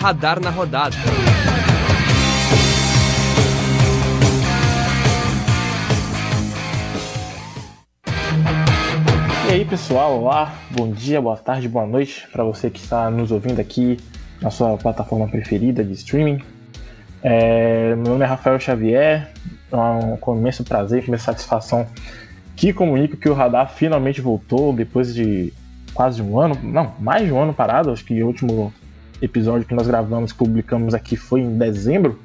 Radar na rodada. E aí pessoal, olá, bom dia, boa tarde, boa noite para você que está nos ouvindo aqui na sua plataforma preferida de streaming. É, meu nome é Rafael Xavier, é um imenso prazer, imensa satisfação que comunico que o Radar finalmente voltou depois de quase um ano, não, mais de um ano parado, acho que o último episódio que nós gravamos, publicamos aqui foi em dezembro.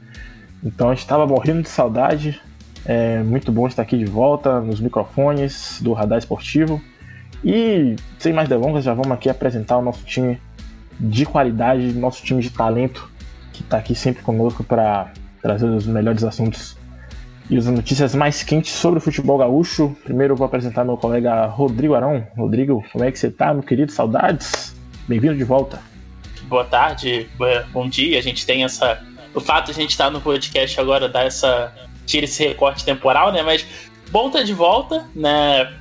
Então a gente estava morrendo de saudade. É muito bom estar aqui de volta nos microfones do Radar Esportivo. E sem mais delongas, já vamos aqui apresentar o nosso time de qualidade, nosso time de talento, que está aqui sempre conosco para trazer os melhores assuntos e as notícias mais quentes sobre o futebol gaúcho. Primeiro eu vou apresentar meu colega Rodrigo Arão. Rodrigo, como é que você está, meu querido? Saudades? Bem-vindo de volta boa tarde, bom dia. A gente tem essa. O fato de a gente estar no podcast agora dá essa. tira esse recorte temporal, né? Mas bom estar de volta, né?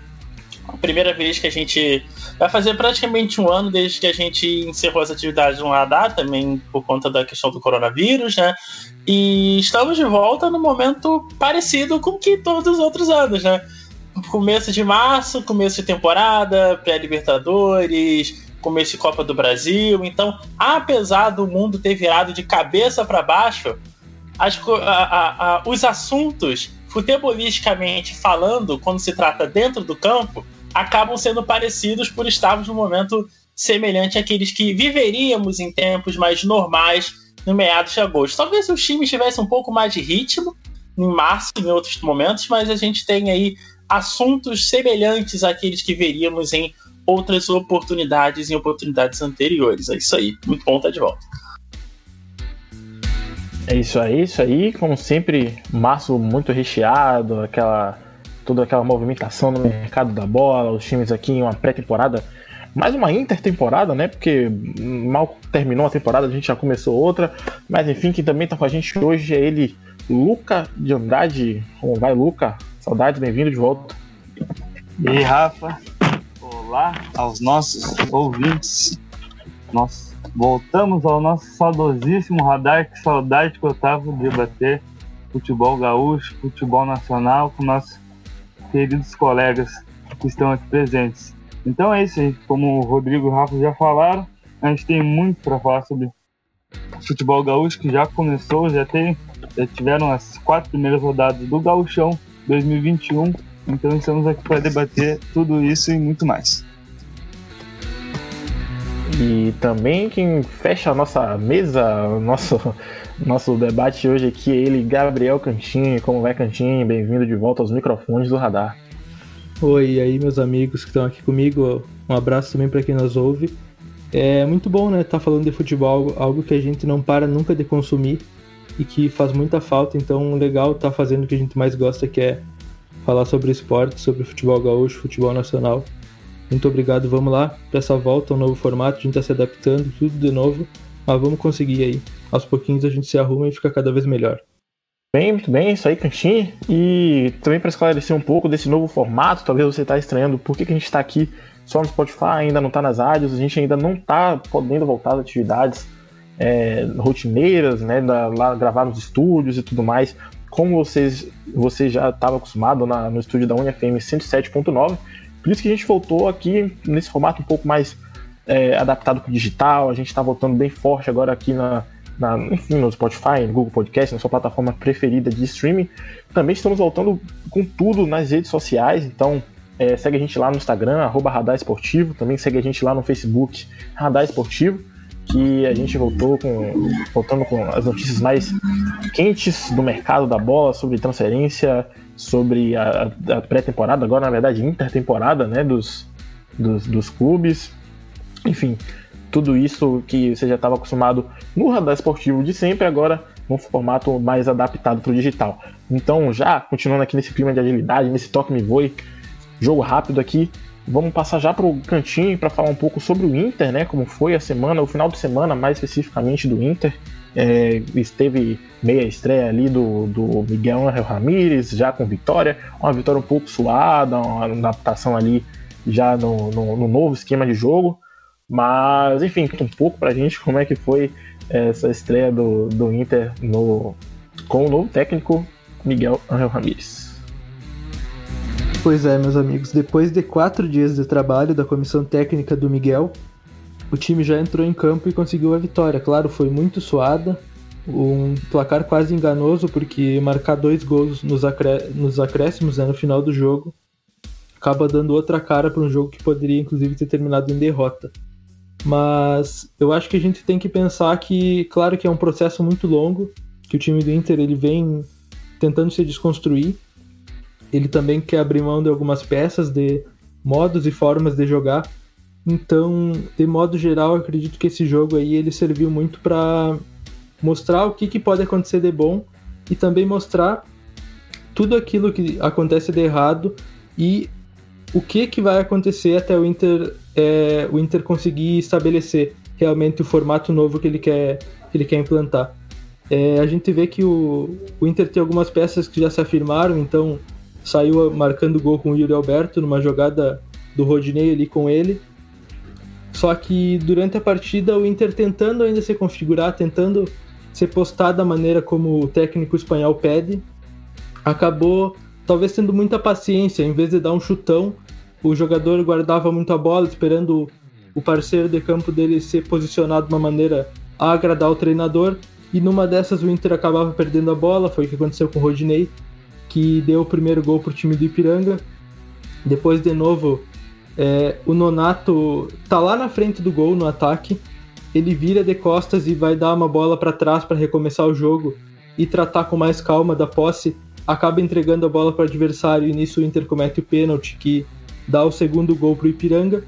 A primeira vez que a gente. Vai fazer praticamente um ano desde que a gente encerrou as atividades no radar, também por conta da questão do coronavírus, né? E estamos de volta no momento parecido com que todos os outros anos, né? Começo de março, começo de temporada, pré-Libertadores, começo de Copa do Brasil. Então, apesar do mundo ter virado de cabeça para baixo, as, a, a, a, os assuntos, futebolisticamente falando, quando se trata dentro do campo, acabam sendo parecidos por estarmos num momento semelhante àqueles que viveríamos em tempos mais normais no meados de agosto. Talvez os times tivessem um pouco mais de ritmo em março e em outros momentos, mas a gente tem aí assuntos semelhantes àqueles que veríamos em outras oportunidades em oportunidades anteriores. É isso aí. Muito bom estar de volta. É isso aí, isso aí. Como sempre, março muito recheado, aquela toda aquela movimentação no mercado da bola, os times aqui em uma pré-temporada, mais uma intertemporada, né? Porque mal terminou a temporada, a gente já começou outra. Mas enfim, quem também está com a gente hoje é ele, Luca de Andrade. Como vai, Luca? Saudades, bem-vindo de volta. E aí, Rafa? Olá aos nossos ouvintes. Nós voltamos ao nosso saudosíssimo radar. Que saudade que eu tava de debater futebol gaúcho, futebol nacional com nossos queridos colegas que estão aqui presentes. Então é isso. Como o Rodrigo e o Rafa já falaram, a gente tem muito para falar sobre futebol gaúcho que já começou, já tem, já tiveram as quatro primeiras rodadas do Gauchão 2021 então estamos aqui para debater tudo isso e muito mais. E também quem fecha a nossa mesa, nosso, nosso debate hoje aqui é ele, Gabriel Cantinho. Como vai, Cantinho? Bem-vindo de volta aos microfones do Radar. Oi, e aí, meus amigos que estão aqui comigo. Um abraço também para quem nos ouve. É muito bom, né, estar tá falando de futebol, algo que a gente não para nunca de consumir e que faz muita falta. Então, legal estar tá fazendo o que a gente mais gosta, que é falar sobre esporte, sobre futebol gaúcho, futebol nacional. Muito obrigado, vamos lá para essa volta, um novo formato, a gente está se adaptando, tudo de novo, mas vamos conseguir aí. Aos pouquinhos a gente se arruma e fica cada vez melhor. Bem, muito bem, isso aí, Cantinho. E também para esclarecer um pouco desse novo formato, talvez você está estranhando por que, que a gente está aqui só no Spotify, ainda não está nas rádios, a gente ainda não está podendo voltar às atividades é, rotineiras, né, da, lá gravar nos estúdios e tudo mais como vocês, você já estava acostumado na, no estúdio da UniFM 107.9, por isso que a gente voltou aqui nesse formato um pouco mais é, adaptado para o digital. A gente está voltando bem forte agora aqui na, na, enfim, no Spotify, no Google Podcast, na sua plataforma preferida de streaming. Também estamos voltando com tudo nas redes sociais, então é, segue a gente lá no Instagram, arroba Radar Esportivo, também segue a gente lá no Facebook, Radar Esportivo que a gente voltou com voltando com as notícias mais quentes do mercado da bola sobre transferência, sobre a, a pré-temporada, agora na verdade intertemporada, né, dos, dos, dos, clubes, enfim, tudo isso que você já estava acostumado no radar esportivo de sempre, agora num formato mais adaptado para o digital. Então, já continuando aqui nesse clima de agilidade, nesse toque me voe, jogo rápido aqui, Vamos passar já para o cantinho para falar um pouco sobre o Inter, né? Como foi a semana, o final de semana mais especificamente do Inter. É, esteve meia estreia ali do, do Miguel Angel Ramírez, já com vitória, uma vitória um pouco suada, uma adaptação ali já no, no, no novo esquema de jogo. Mas, enfim, um pouco pra gente como é que foi essa estreia do, do Inter no, com o novo técnico Miguel Angel Ramírez. Pois é, meus amigos, depois de quatro dias de trabalho da comissão técnica do Miguel, o time já entrou em campo e conseguiu a vitória. Claro, foi muito suada, um placar quase enganoso, porque marcar dois gols nos, acré nos acréscimos né, no final do jogo acaba dando outra cara para um jogo que poderia inclusive ter terminado em derrota. Mas eu acho que a gente tem que pensar que, claro que é um processo muito longo, que o time do Inter ele vem tentando se desconstruir. Ele também quer abrir mão de algumas peças, de modos e formas de jogar. Então, de modo geral, acredito que esse jogo aí ele serviu muito para mostrar o que, que pode acontecer de bom e também mostrar tudo aquilo que acontece de errado e o que, que vai acontecer até o Inter, é, o Inter conseguir estabelecer realmente o formato novo que ele quer, que ele quer implantar. É, a gente vê que o, o Inter tem algumas peças que já se afirmaram, então saiu marcando gol com o Yuri Alberto numa jogada do Rodinei ali com ele. Só que durante a partida o Inter tentando ainda se configurar, tentando ser postado da maneira como o técnico espanhol pede, acabou talvez tendo muita paciência, em vez de dar um chutão, o jogador guardava muito a bola, esperando o parceiro de campo dele ser posicionado de uma maneira a agradar o treinador, e numa dessas o Inter acabava perdendo a bola, foi o que aconteceu com o Rodinei, que deu o primeiro gol para o time do Ipiranga. Depois, de novo, é, o Nonato tá lá na frente do gol no ataque, ele vira de costas e vai dar uma bola para trás para recomeçar o jogo e tratar com mais calma da posse, acaba entregando a bola para o adversário e nisso o Inter comete o pênalti que dá o segundo gol para o Ipiranga.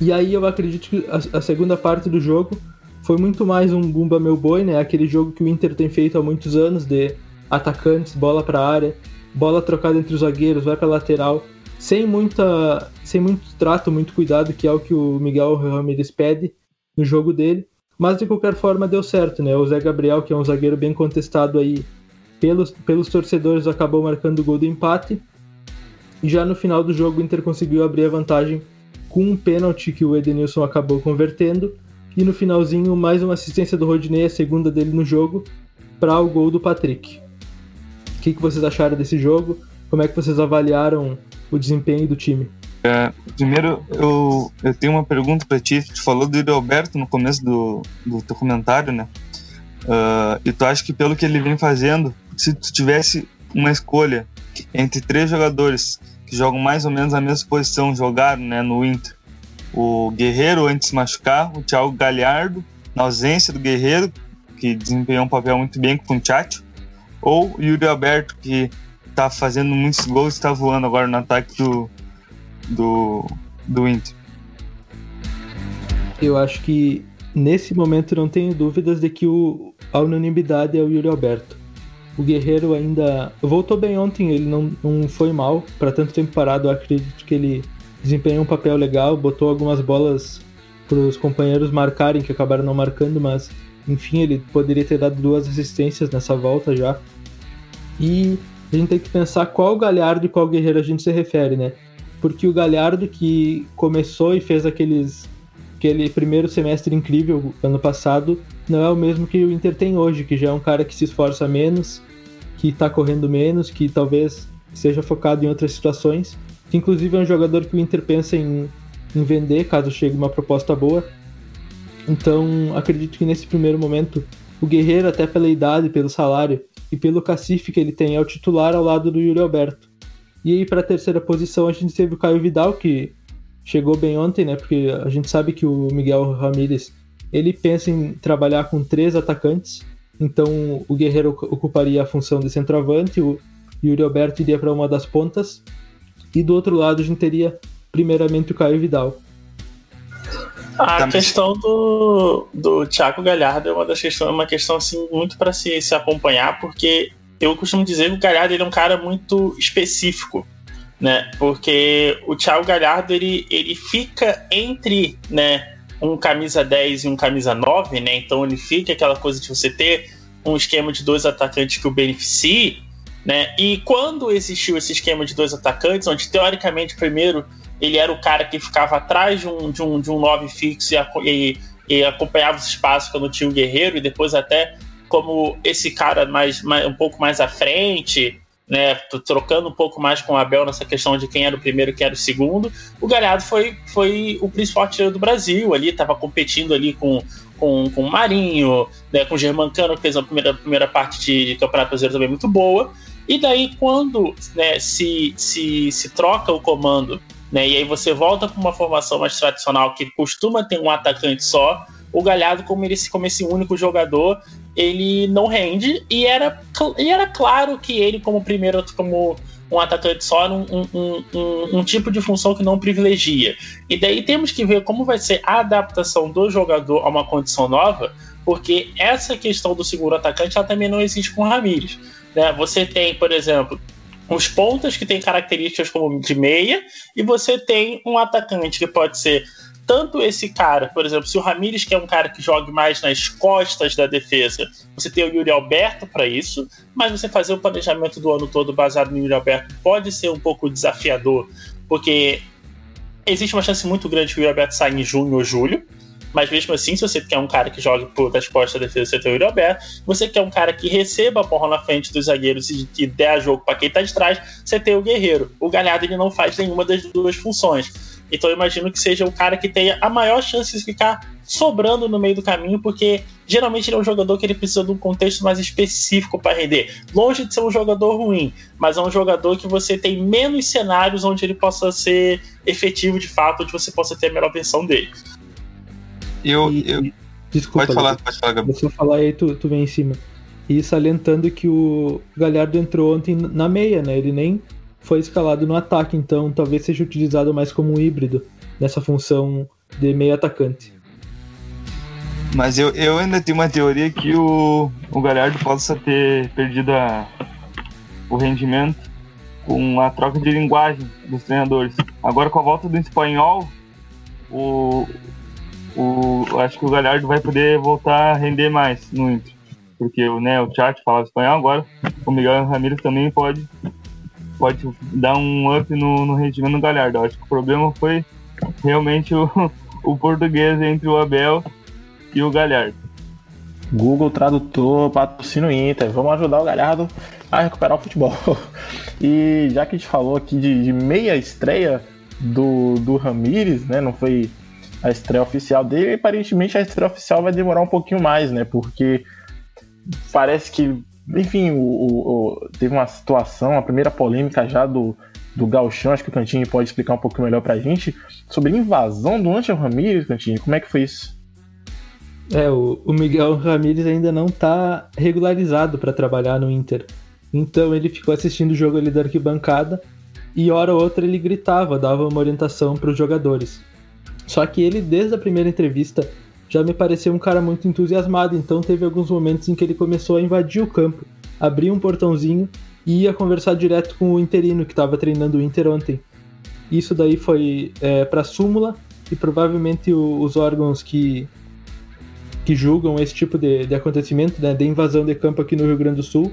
E aí eu acredito que a, a, segunda parte do jogo foi muito mais um Bumba Meu Boi, né? Aquele jogo que o Inter tem feito há muitos anos de atacantes, bola para a área, bola trocada entre os zagueiros, vai para lateral, sem muita sem muito trato, muito cuidado, que é o que o Miguel Ramirez pede no jogo dele. Mas de qualquer forma deu certo, né? O Zé Gabriel, que é um zagueiro bem contestado aí pelos, pelos torcedores, acabou marcando o gol do empate. E já no final do jogo o Inter conseguiu abrir a vantagem com um pênalti que o Edenilson acabou convertendo. E no finalzinho, mais uma assistência do Rodinei, a segunda dele no jogo, para o gol do Patrick. O que, que vocês acharam desse jogo? Como é que vocês avaliaram o desempenho do time? É, primeiro, eu, eu tenho uma pergunta para ti. Tu falou do Yuri Alberto no começo do, do teu comentário, né? Uh, e tu acha que pelo que ele vem fazendo, se tu tivesse uma escolha entre três jogadores que jogam mais ou menos a mesma posição, jogaram né, no Inter, o Guerreiro antes de se machucar, o Thiago Galhardo, na ausência do Guerreiro, que desempenhou um papel muito bem com o Tchatcho, ou o Yuri Alberto, que está fazendo muitos gols e está voando agora no ataque do, do, do Inter. Eu acho que nesse momento não tenho dúvidas de que o, a unanimidade é o Yuri Alberto. O Guerreiro ainda voltou bem ontem, ele não, não foi mal. Para tanto tempo parado, eu acredito que ele desempenhou um papel legal, botou algumas bolas para os companheiros marcarem, que acabaram não marcando, mas enfim, ele poderia ter dado duas assistências nessa volta já. E a gente tem que pensar qual Galhardo e qual Guerreiro a gente se refere, né? porque o Galhardo que começou e fez aqueles aquele primeiro semestre incrível ano passado não é o mesmo que o Inter tem hoje, que já é um cara que se esforça menos, que está correndo menos, que talvez seja focado em outras situações, que inclusive é um jogador que o Inter pensa em, em vender caso chegue uma proposta boa. Então acredito que nesse primeiro momento o Guerreiro, até pela idade, pelo salário e pelo cacife que ele tem, é o titular ao lado do Yuri Alberto. E aí, para a terceira posição, a gente teve o Caio Vidal, que chegou bem ontem, né? Porque a gente sabe que o Miguel Ramírez ele pensa em trabalhar com três atacantes. Então, o Guerreiro ocuparia a função de centroavante, o Yuri Alberto iria para uma das pontas. E do outro lado, a gente teria, primeiramente, o Caio Vidal. A questão do, do Thiago Galhardo é uma das questões, uma questão assim muito para se, se acompanhar, porque eu costumo dizer que o Galhardo ele é um cara muito específico, né? Porque o Thiago Galhardo ele, ele fica entre, né, um camisa 10 e um camisa 9, né? Então ele fica aquela coisa de você ter um esquema de dois atacantes que o beneficie, né? E quando existiu esse esquema de dois atacantes, onde teoricamente primeiro ele era o cara que ficava atrás de um, de um, de um 9 fixo e, e, e acompanhava os espaços quando tinha o Guerreiro, e depois até como esse cara mais, mais um pouco mais à frente, né, trocando um pouco mais com o Abel nessa questão de quem era o primeiro e quem era o segundo. O Galhardo foi, foi o principal artilheiro do Brasil ali, estava competindo ali com, com, com o Marinho, né, com o Germancano, que fez a primeira, primeira parte de, de Campeonato Brasileiro também muito boa. E daí, quando né, se, se, se troca o comando, né, e aí você volta para uma formação mais tradicional que costuma ter um atacante só, o Galhardo, como, ele, como esse único jogador, ele não rende e era, e era claro que ele, como primeiro, como um atacante só, um, um, um, um, tipo de função que não privilegia. E daí temos que ver como vai ser a adaptação do jogador a uma condição nova, porque essa questão do segundo atacante ela também não existe com o Ramires. Né? Você tem, por exemplo, os pontas que têm características como de meia, e você tem um atacante que pode ser tanto esse cara, por exemplo, se o Ramires que é um cara que joga mais nas costas da defesa, você tem o Yuri Alberto para isso, mas você fazer o planejamento do ano todo baseado no Yuri Alberto pode ser um pouco desafiador, porque existe uma chance muito grande que o Yuri Alberto saia em junho ou julho, mas mesmo assim, se você quer um cara que jogue por das costas da defesa, você tem o Yuri Alberto. Você quer um cara que receba a bola na frente dos zagueiros e que dê a jogo para quem tá de trás, você tem o Guerreiro. O Galhardo ele não faz nenhuma das duas funções. Então eu imagino que seja o cara que tenha a maior chance de ficar sobrando no meio do caminho, porque geralmente ele é um jogador que ele precisa de um contexto mais específico para render. Longe de ser um jogador ruim, mas é um jogador que você tem menos cenários onde ele possa ser efetivo de fato, onde você possa ter a melhor versão dele. Eu, eu... Desculpa, pode falar, pode falar, Gabriel. Você falar aí, tu, tu vem em cima. E salientando que o Galhardo entrou ontem na meia, né? Ele nem foi escalado no ataque, então talvez seja utilizado mais como um híbrido nessa função de meio atacante. Mas eu, eu ainda tenho uma teoria que o, o Galhardo possa ter perdido a, o rendimento com a troca de linguagem dos treinadores. Agora com a volta do espanhol, o, o, acho que o Galhardo vai poder voltar a render mais no Inter. Porque né, o Chat falava espanhol, agora o Miguel Ramírez também pode pode dar um up no, no rendimento do Galhardo. Eu acho que o problema foi realmente o, o português entre o Abel e o Galhardo. Google Tradutor, patrocínio Inter. Vamos ajudar o Galhardo a recuperar o futebol. E já que a gente falou aqui de, de meia estreia do, do Ramires, né? Não foi a estreia oficial dele, aparentemente a estreia oficial vai demorar um pouquinho mais, né? Porque parece que enfim, o, o, teve uma situação, a primeira polêmica já do, do Galchão, acho que o Cantini pode explicar um pouco melhor pra gente, sobre invasão do Angel Ramírez, Cantini, como é que foi isso? É, o, o Miguel Ramírez ainda não tá regularizado para trabalhar no Inter. Então ele ficou assistindo o jogo ali da arquibancada e hora ou outra ele gritava, dava uma orientação para os jogadores. Só que ele, desde a primeira entrevista, já me pareceu um cara muito entusiasmado, então teve alguns momentos em que ele começou a invadir o campo, abria um portãozinho e ia conversar direto com o interino que estava treinando o Inter ontem. Isso daí foi é, para súmula e provavelmente o, os órgãos que, que julgam esse tipo de, de acontecimento, né, de invasão de campo aqui no Rio Grande do Sul,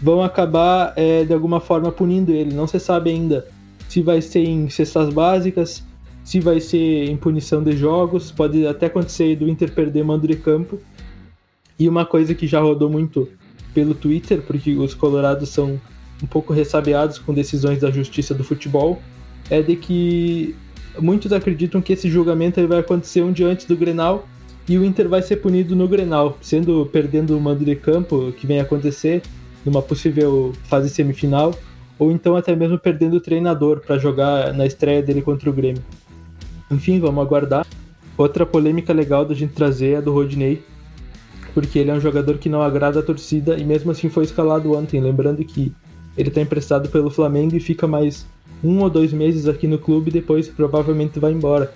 vão acabar é, de alguma forma punindo ele. Não se sabe ainda se vai ser em cestas básicas, se vai ser em punição de jogos, pode até acontecer do Inter perder mando de campo. E uma coisa que já rodou muito pelo Twitter, porque os colorados são um pouco ressabiados com decisões da justiça do futebol, é de que muitos acreditam que esse julgamento vai acontecer um dia antes do Grenal e o Inter vai ser punido no Grenal, sendo perdendo o mando de campo, que vem acontecer numa possível fase semifinal, ou então até mesmo perdendo o treinador para jogar na estreia dele contra o Grêmio. Enfim, vamos aguardar. Outra polêmica legal da gente trazer é do Rodney, porque ele é um jogador que não agrada a torcida e mesmo assim foi escalado ontem. Lembrando que ele está emprestado pelo Flamengo e fica mais um ou dois meses aqui no clube e depois provavelmente vai embora.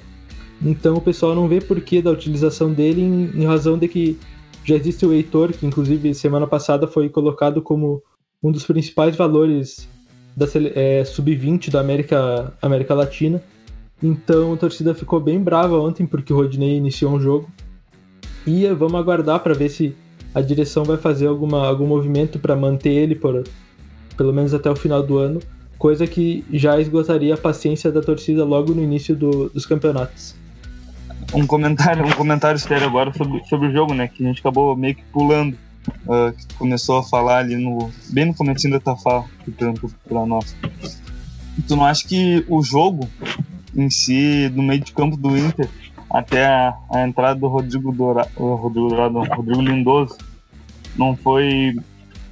Então o pessoal não vê porquê da utilização dele em, em razão de que já existe o Heitor, que inclusive semana passada foi colocado como um dos principais valores da é, sub-20 da América, América Latina. Então a torcida ficou bem brava ontem porque o Rodney iniciou um jogo. E vamos aguardar para ver se a direção vai fazer alguma, algum movimento para manter ele por pelo menos até o final do ano coisa que já esgotaria a paciência da torcida logo no início do, dos campeonatos. Um comentário, um comentário sério agora sobre, sobre o jogo, né? Que a gente acabou meio que pulando. Uh, que começou a falar ali no. bem no começo da fala, que perguntou pra nós. Tu não acha que o jogo em si, no meio de campo do Inter, até a, a entrada do Rodrigo Dourado, Rodrigo, Rodrigo Lindoso, não foi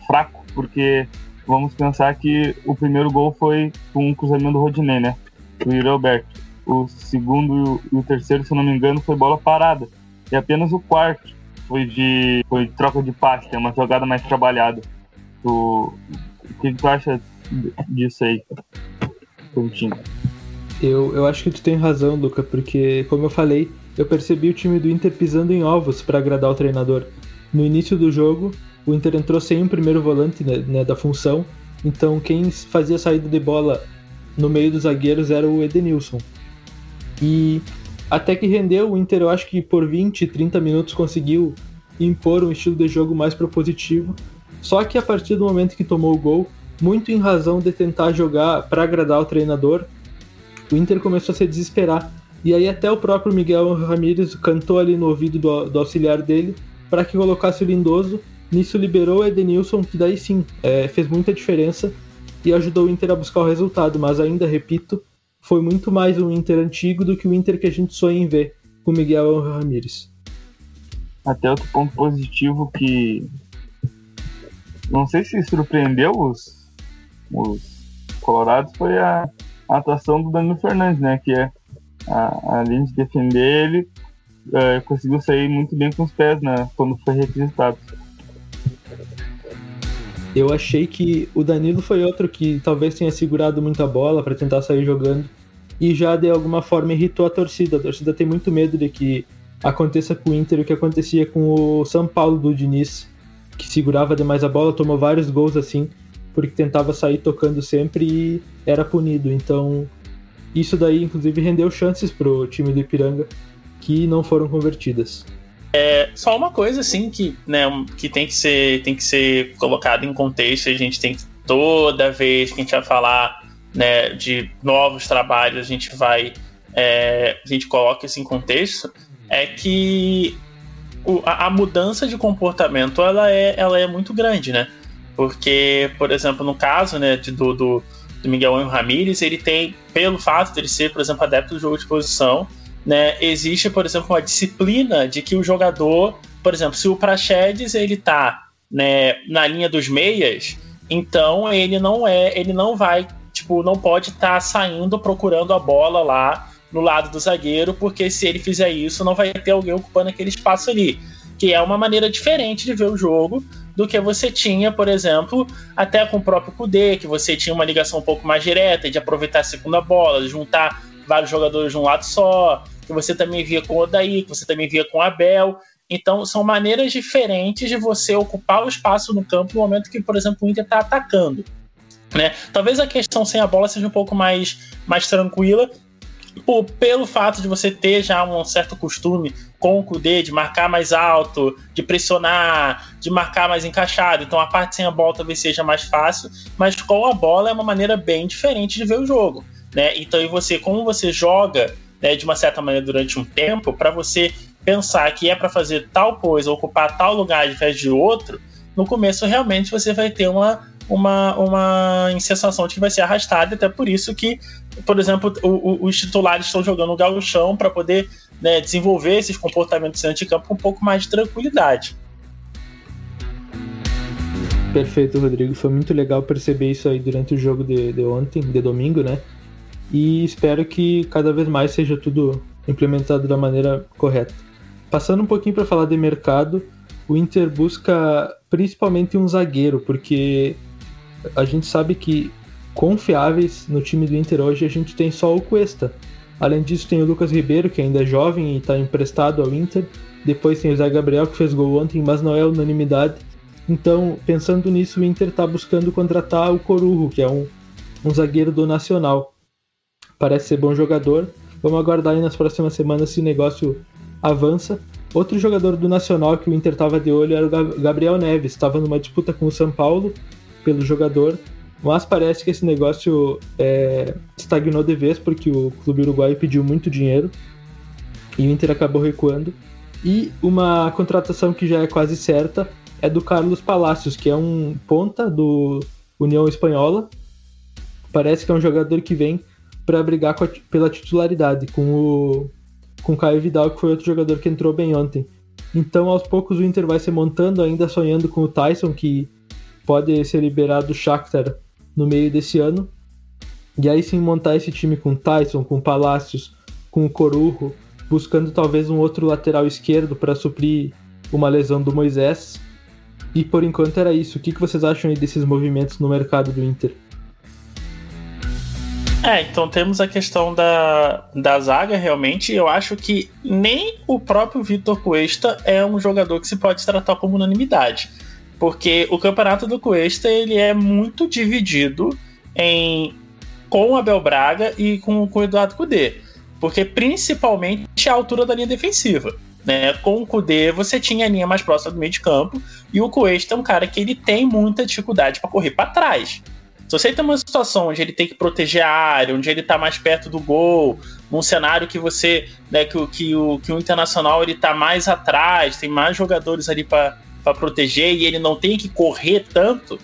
fraco, porque vamos pensar que o primeiro gol foi com um cruzamento do Rodinei, né? Do Yuri Alberto. O segundo e o terceiro, se não me engano, foi bola parada. E apenas o quarto foi de, foi de troca de passe, é uma jogada mais trabalhada. Tu, o que, que tu acha disso aí, Coutinho? Eu, eu acho que tu tem razão, Luca, porque, como eu falei, eu percebi o time do Inter pisando em ovos para agradar o treinador. No início do jogo, o Inter entrou sem um primeiro volante né, né, da função, então quem fazia saída de bola no meio dos zagueiros era o Edenilson. E até que rendeu, o Inter eu acho que por 20, 30 minutos conseguiu impor um estilo de jogo mais propositivo. Só que a partir do momento que tomou o gol, muito em razão de tentar jogar para agradar o treinador, o Inter começou a se desesperar. E aí até o próprio Miguel Ramírez cantou ali no ouvido do, do auxiliar dele para que colocasse o Lindoso Nisso liberou o Edenilson, que daí sim é, fez muita diferença e ajudou o Inter a buscar o resultado, mas ainda repito, foi muito mais um Inter antigo do que o Inter que a gente sonha em ver com Miguel Ramírez. Até outro ponto positivo que não sei se surpreendeu os, os colorados foi a, a atuação do Danilo Fernandes, né? Que é a, além de defender ele, é, conseguiu sair muito bem com os pés, né? Quando foi requisitado. Eu achei que o Danilo foi outro que talvez tenha segurado muita bola para tentar sair jogando e já de alguma forma irritou a torcida. A torcida tem muito medo de que aconteça com o Inter o que acontecia com o São Paulo do Diniz, que segurava demais a bola, tomou vários gols assim, porque tentava sair tocando sempre e era punido. Então, isso daí inclusive rendeu chances pro time do Ipiranga que não foram convertidas. É, só uma coisa assim que, né, que tem que ser tem que ser colocado em contexto, a gente tem que toda vez que a gente vai falar né, de novos trabalhos, a gente vai é, a gente coloca isso em contexto, é que o, a, a, mudança de comportamento ela é, ela é muito grande, né? Porque, por exemplo, no caso né, de, do, do, do Miguel Ramírez, ele tem, pelo fato de ele ser, por exemplo, adepto do jogo de posição, né, existe, por exemplo, uma disciplina de que o jogador, por exemplo, se o Praxedes ele tá né, na linha dos meias, então ele não é, ele não vai, tipo, não pode estar tá saindo procurando a bola lá no lado do zagueiro, porque se ele fizer isso, não vai ter alguém ocupando aquele espaço ali. Que é uma maneira diferente de ver o jogo do que você tinha, por exemplo, até com o próprio Kudê, que você tinha uma ligação um pouco mais direta de aproveitar a segunda bola, juntar vários jogadores de um lado só, que você também via com o Odaí, que você também via com o Abel. Então, são maneiras diferentes de você ocupar o espaço no campo no momento que, por exemplo, o Inter está atacando. Né? Talvez a questão sem a bola seja um pouco mais, mais tranquila, por, pelo fato de você ter já um certo costume com o Kudê de marcar mais alto, de pressionar, de marcar mais encaixado. Então a parte sem a bola talvez seja mais fácil, mas com a bola é uma maneira bem diferente de ver o jogo. Né? Então, e você, como você joga né, de uma certa maneira durante um tempo, para você pensar que é para fazer tal coisa, ocupar tal lugar de vez de outro, no começo realmente você vai ter uma, uma, uma sensação de que vai ser arrastado, até por isso que, por exemplo, o, o, os titulares estão jogando o gauchão para poder né, desenvolver esses comportamentos de campo com um pouco mais de tranquilidade. Perfeito, Rodrigo. Foi muito legal perceber isso aí durante o jogo de, de ontem, de domingo, né? e espero que cada vez mais seja tudo implementado da maneira correta. Passando um pouquinho para falar de mercado, o Inter busca principalmente um zagueiro, porque a gente sabe que confiáveis no time do Inter hoje a gente tem só o Cuesta. Além disso, tem o Lucas Ribeiro, que ainda é jovem e está emprestado ao Inter. Depois tem o Zé Gabriel, que fez gol ontem, mas não é unanimidade. Então, pensando nisso, o Inter está buscando contratar o Corujo, que é um, um zagueiro do Nacional parece ser bom jogador. Vamos aguardar aí nas próximas semanas se o negócio avança. Outro jogador do Nacional que o Inter estava de olho era o Gabriel Neves, estava numa disputa com o São Paulo pelo jogador Mas parece que esse negócio é, estagnou de vez porque o clube uruguaio pediu muito dinheiro e o Inter acabou recuando. E uma contratação que já é quase certa é do Carlos Palacios, que é um ponta do União Espanhola. Parece que é um jogador que vem para brigar a, pela titularidade com o com Caio Vidal, que foi outro jogador que entrou bem ontem. Então, aos poucos, o Inter vai se montando, ainda sonhando com o Tyson, que pode ser liberado do Shakhtar no meio desse ano. E aí sim montar esse time com Tyson, com Palácios, com o Corujo, buscando talvez um outro lateral esquerdo para suprir uma lesão do Moisés. E por enquanto era isso. O que vocês acham aí desses movimentos no mercado do Inter? É, então temos a questão da, da zaga, realmente. Eu acho que nem o próprio Vitor Cuesta é um jogador que se pode tratar como unanimidade. Porque o campeonato do Cuesta ele é muito dividido em com o Abel Braga e com, com o Eduardo Cudê. Porque principalmente a altura da linha defensiva. Né? Com o Cudê você tinha a linha mais próxima do meio de campo e o Cuesta é um cara que ele tem muita dificuldade para correr para trás. Se você tem uma situação onde ele tem que proteger a área, onde ele tá mais perto do gol, num cenário que você, né, que, que, o, que o Internacional ele tá mais atrás, tem mais jogadores ali para proteger e ele não tem que correr tanto,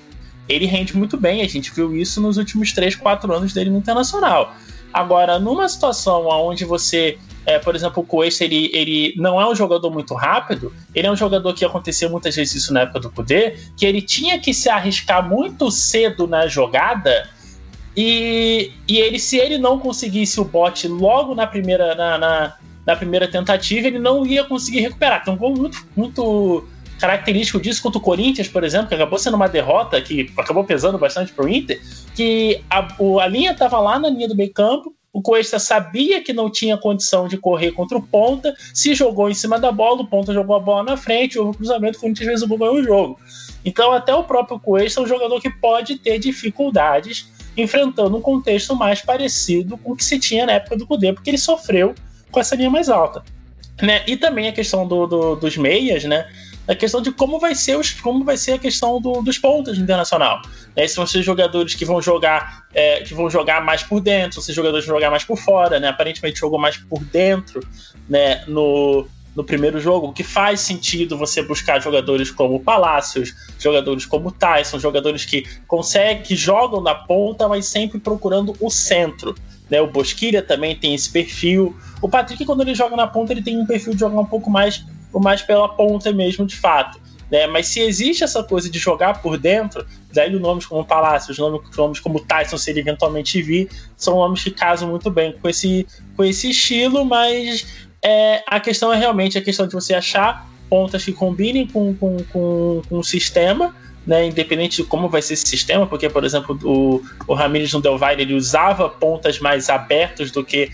ele rende muito bem. A gente viu isso nos últimos 3, 4 anos dele no Internacional. Agora, numa situação onde você é, por exemplo, o Coesta, ele, ele não é um jogador muito rápido, ele é um jogador que aconteceu muitas vezes isso na época do Kudê, que ele tinha que se arriscar muito cedo na jogada e, e ele, se ele não conseguisse o bote logo na primeira, na, na, na primeira tentativa, ele não ia conseguir recuperar. Tem um gol muito, muito característico disso contra o Corinthians, por exemplo, que acabou sendo uma derrota que acabou pesando bastante para o Inter, que a, a linha estava lá na linha do meio campo, o Cuesta sabia que não tinha condição de correr contra o Ponta, se jogou em cima da bola, o Ponta jogou a bola na frente, houve um cruzamento, o Gol ganhou o jogo. Então, até o próprio Cuesta é um jogador que pode ter dificuldades enfrentando um contexto mais parecido com o que se tinha na época do Cudê, porque ele sofreu com essa linha mais alta. Né? E também a questão do, do, dos meias, né? A questão de como vai ser, os, como vai ser a questão do, dos pontos no internacional. Né? Se vão ser jogadores que vão jogar é, que vão jogar mais por dentro, se jogadores vão jogar mais por fora, né? Aparentemente jogou mais por dentro, né? No, no primeiro jogo, que faz sentido você buscar jogadores como Palácios, jogadores como Tyson, jogadores que conseguem, que jogam na ponta, mas sempre procurando o centro. Né? O Bosquilha também tem esse perfil. O Patrick, quando ele joga na ponta, ele tem um perfil de jogar um pouco mais mais pela ponta mesmo, de fato. Né? Mas se existe essa coisa de jogar por dentro, daí nomes como Palácios, nomes, nomes como Tyson, se ele eventualmente vir, são nomes que casam muito bem com esse, com esse estilo, mas é, a questão é realmente a questão de você achar pontas que combinem com, com, com, com o sistema, né, independente de como vai ser esse sistema, porque, por exemplo, o, o Ramirez no Del ele usava pontas mais abertos do que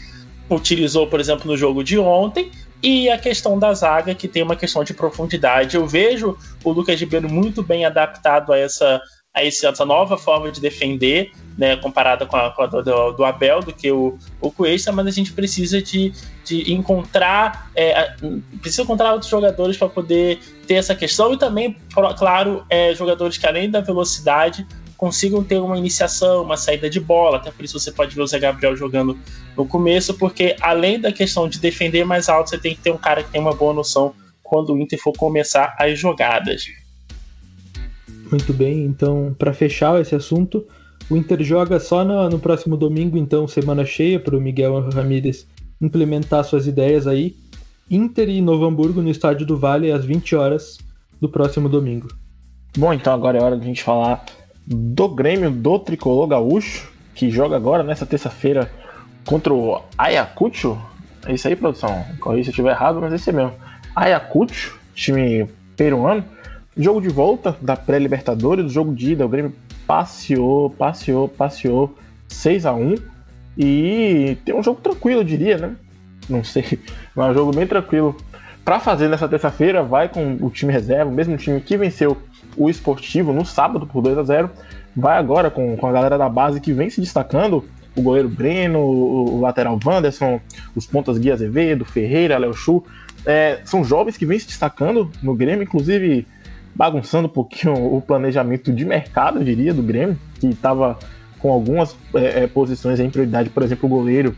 utilizou, por exemplo, no jogo de ontem, e a questão da zaga, que tem uma questão de profundidade. Eu vejo o Lucas Ribeiro muito bem adaptado a essa, a essa nova forma de defender, né, comparada com a, com a do, do, Abel, do que o, o Cuesta, mas a gente precisa de, de encontrar é, precisa encontrar outros jogadores para poder ter essa questão e também, claro, é, jogadores que além da velocidade consigam ter uma iniciação, uma saída de bola. Até por isso você pode ver o Zé Gabriel jogando no começo, porque além da questão de defender mais alto, você tem que ter um cara que tem uma boa noção quando o Inter for começar as jogadas. Muito bem, então para fechar esse assunto, o Inter joga só no, no próximo domingo, então semana cheia para o Miguel Ramírez implementar suas ideias aí. Inter e Novo Hamburgo no Estádio do Vale às 20 horas do próximo domingo. Bom, então agora é hora de a gente falar do Grêmio do Tricolor Gaúcho, que joga agora nessa terça-feira contra o Ayacucho. É isso aí, produção? Corri se eu estiver errado, mas é é mesmo. Ayacucho, time peruano. Jogo de volta da pré-Libertadores, jogo de ida. O Grêmio passeou, passeou, passeou 6 a 1 E tem um jogo tranquilo, eu diria, né? Não sei, mas é um jogo bem tranquilo. Para fazer nessa terça-feira, vai com o time reserva, o mesmo time que venceu o esportivo no sábado por 2 a 0 Vai agora com, com a galera da base que vem se destacando. O goleiro Breno, o, o lateral Wanderson, os pontas Gui Azevedo, Ferreira, Léo Chu. É, são jovens que vêm se destacando no Grêmio, inclusive bagunçando um pouquinho o planejamento de mercado, eu diria, do Grêmio, que estava com algumas é, é, posições em prioridade, por exemplo, o goleiro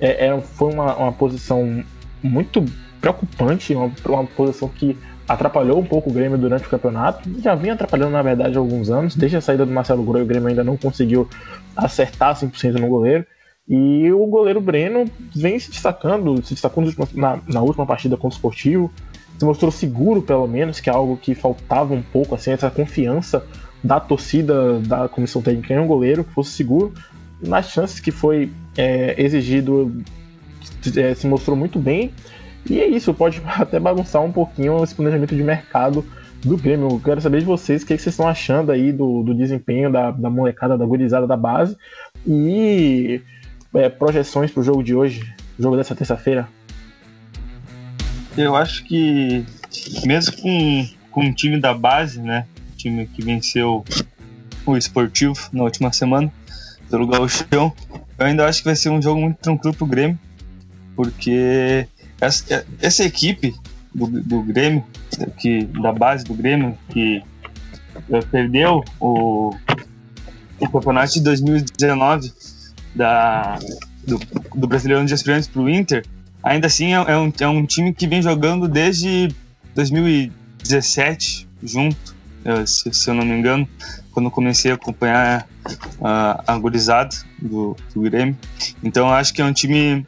é, é, foi uma, uma posição muito preocupante, uma, uma posição que atrapalhou um pouco o Grêmio durante o campeonato, já vinha atrapalhando na verdade há alguns anos, desde a saída do Marcelo Groi o Grêmio ainda não conseguiu acertar 100% no goleiro, e o goleiro Breno vem se destacando, se destacou na, na última partida contra o Esportivo, se mostrou seguro pelo menos, que é algo que faltava um pouco, assim, essa confiança da torcida da comissão técnica em um goleiro que fosse seguro, nas chances que foi é, exigido é, se mostrou muito bem, e é isso, pode até bagunçar um pouquinho esse planejamento de mercado do Grêmio. Eu quero saber de vocês o que, é que vocês estão achando aí do, do desempenho da, da molecada, da gurizada da base e é, projeções para o jogo de hoje, jogo dessa terça-feira. Eu acho que mesmo com, com o time da base, né, time que venceu o Esportivo na última semana pelo Gauchão, eu ainda acho que vai ser um jogo muito tranquilo pro Grêmio, porque essa, essa equipe do, do Grêmio, que, da base do Grêmio, que perdeu o, o campeonato de 2019 da, do, do Brasileirão de Aspirantes para o Inter, ainda assim é, é, um, é um time que vem jogando desde 2017 junto, se, se eu não me engano, quando comecei a acompanhar a, a gurizada do, do Grêmio. Então acho que é um time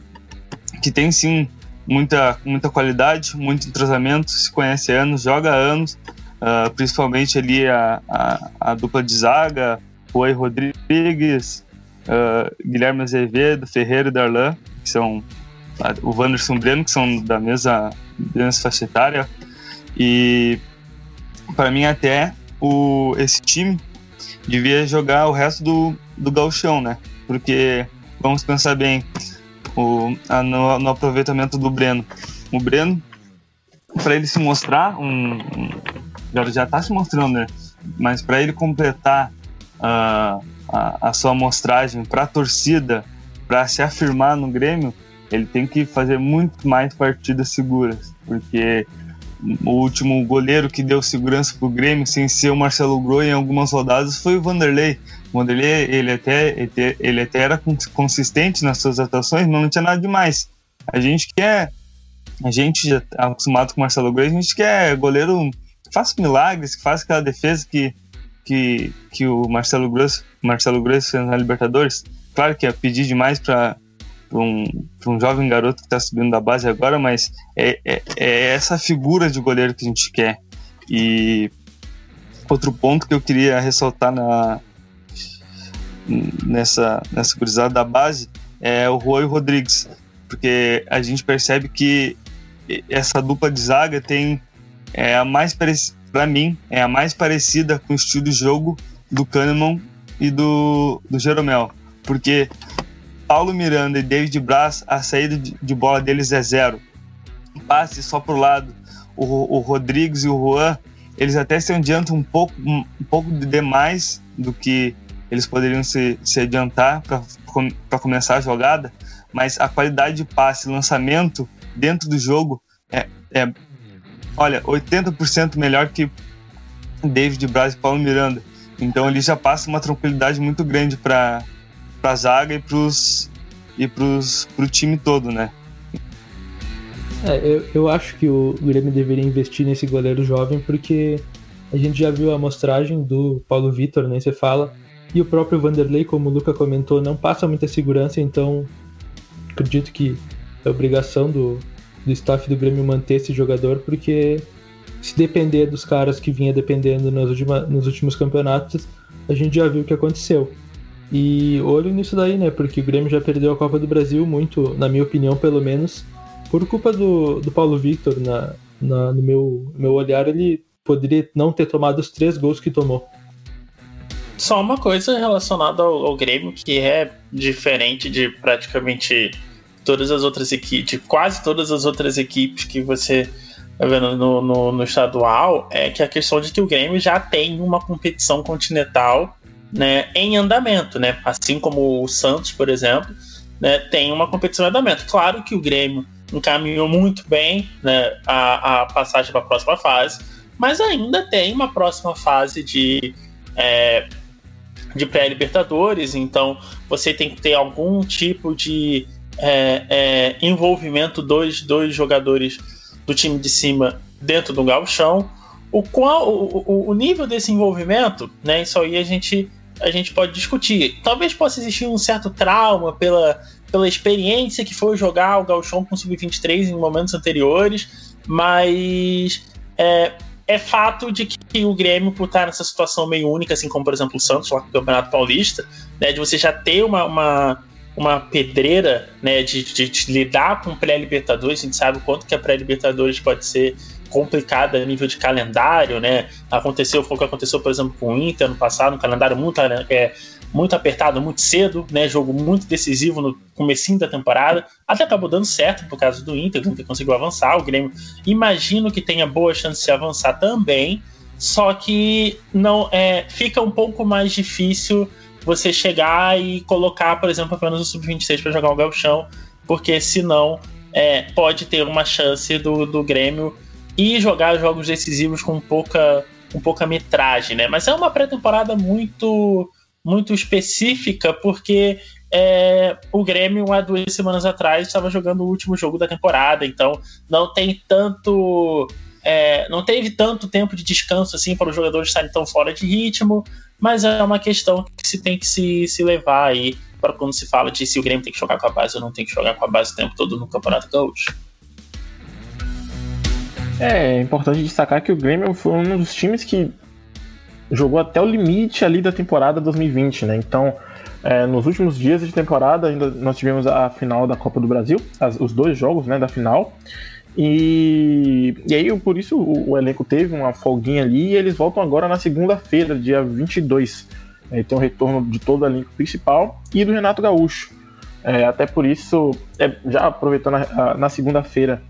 que tem sim muita, muita qualidade, muito entrosamento, se conhece há anos, joga há anos, uh, principalmente ali a, a, a, dupla de zaga, Rui Rodrigues, uh, Guilherme Azevedo, Ferreira e Darlan, que são o Wanderson Breno, que são da mesma, mesma faixa etária, e para mim até o, esse time devia jogar o resto do, do gauchão, né? Porque, vamos pensar bem, o, a, no, no, aproveitamento do Breno. O Breno, para ele se mostrar, um, um já está se mostrando, né? Mas para ele completar uh, a, a sua amostragem para a torcida, para se afirmar no Grêmio, ele tem que fazer muito mais partidas seguras, porque o último goleiro que deu segurança pro Grêmio, sem ser o Marcelo Groi em algumas rodadas, foi o Vanderlei. O Vanderlei, ele até, ele até era consistente nas suas atuações, mas não tinha nada demais. A gente quer, a gente já tá acostumado com o Marcelo Groi, a gente quer goleiro que faça milagres, que faça aquela defesa que, que, que o Marcelo Gross, Marcelo Gross fez na Libertadores. Claro que é pedir demais para um, um jovem garoto que está subindo da base agora, mas é, é, é, essa figura de goleiro que a gente quer. E outro ponto que eu queria ressaltar na, nessa, nessa cruzada da base é o Rui Rodrigues, porque a gente percebe que essa dupla de zaga tem é a mais para mim é a mais parecida com o estilo de jogo do Kahneman e do, do Jeromel, porque Paulo Miranda e David Braz, a saída de bola deles é zero. Passe só pro lado. O, o Rodrigues e o Juan, eles até se adiantam um pouco, um, um pouco demais do que eles poderiam se, se adiantar para começar a jogada, mas a qualidade de passe, lançamento dentro do jogo é, é olha, 80% melhor que David Braz e Paulo Miranda. Então ele já passa uma tranquilidade muito grande para para a zaga e pros e pros pro time todo, né? É, eu, eu acho que o Grêmio deveria investir nesse goleiro jovem porque a gente já viu a amostragem do Paulo Vitor, né? Você fala. E o próprio Vanderlei, como o Luca comentou, não passa muita segurança, então acredito que é obrigação do, do staff do Grêmio manter esse jogador, porque se depender dos caras que vinha dependendo nos, última, nos últimos campeonatos, a gente já viu o que aconteceu. E olho nisso daí, né? Porque o Grêmio já perdeu a Copa do Brasil muito, na minha opinião, pelo menos, por culpa do, do Paulo Victor. Na, na, no meu, meu olhar, ele poderia não ter tomado os três gols que tomou. Só uma coisa relacionada ao, ao Grêmio que é diferente de praticamente todas as outras equipes, de quase todas as outras equipes que você tá vendo no, no, no estadual, é que a questão de que o Grêmio já tem uma competição continental né, em andamento, né? Assim como o Santos, por exemplo, né, tem uma competição em andamento. Claro que o Grêmio encaminhou muito bem né, a, a passagem para a próxima fase, mas ainda tem uma próxima fase de, é, de pré-Libertadores, então você tem que ter algum tipo de é, é, envolvimento dos dois jogadores do time de cima dentro do galchão. O, qual, o, o, nível desse envolvimento, né, isso aí a gente, a gente pode discutir. Talvez possa existir um certo trauma pela, pela experiência que foi jogar o galchão com o Sub-23 em momentos anteriores, mas é, é fato de que o Grêmio, por estar nessa situação meio única, assim como, por exemplo, o Santos lá com o Campeonato Paulista, né, de você já ter uma, uma, uma pedreira né, de, de, de lidar com pré-Libertadores, a gente sabe o quanto que a pré-Libertadores pode ser complicada a nível de calendário, né? Aconteceu, foi o que aconteceu, por exemplo, com o Inter no passado, um calendário muito, é, muito apertado, muito cedo, né? Jogo muito decisivo no comecinho da temporada. Até acabou dando certo por causa do Inter, Inter conseguiu avançar, o Grêmio imagino que tenha boa chance de avançar também, só que não é, fica um pouco mais difícil você chegar e colocar, por exemplo, apenas o sub-26 para jogar o galchão, porque senão é, pode ter uma chance do, do Grêmio e jogar jogos decisivos com pouca, com pouca metragem, né? Mas é uma pré-temporada muito, muito específica, porque é, o Grêmio, há duas semanas atrás, estava jogando o último jogo da temporada, então não tem tanto. É, não teve tanto tempo de descanso assim para os jogadores estarem tão fora de ritmo, mas é uma questão que se tem que se, se levar aí para quando se fala de se o Grêmio tem que jogar com a base ou não tem que jogar com a base o tempo todo no Campeonato Gaúcho. É, é importante destacar que o Grêmio foi um dos times que jogou até o limite ali da temporada 2020, né? Então, é, nos últimos dias de temporada, ainda nós tivemos a final da Copa do Brasil, as, os dois jogos né, da final. E, e aí, por isso, o, o, elenco teve uma folguinha ali e eles voltam agora na segunda-feira, dia 22. É, tem o retorno de todo o elenco principal e do Renato Gaúcho. É, até por isso, é, já aproveitando a, a, na segunda-feira,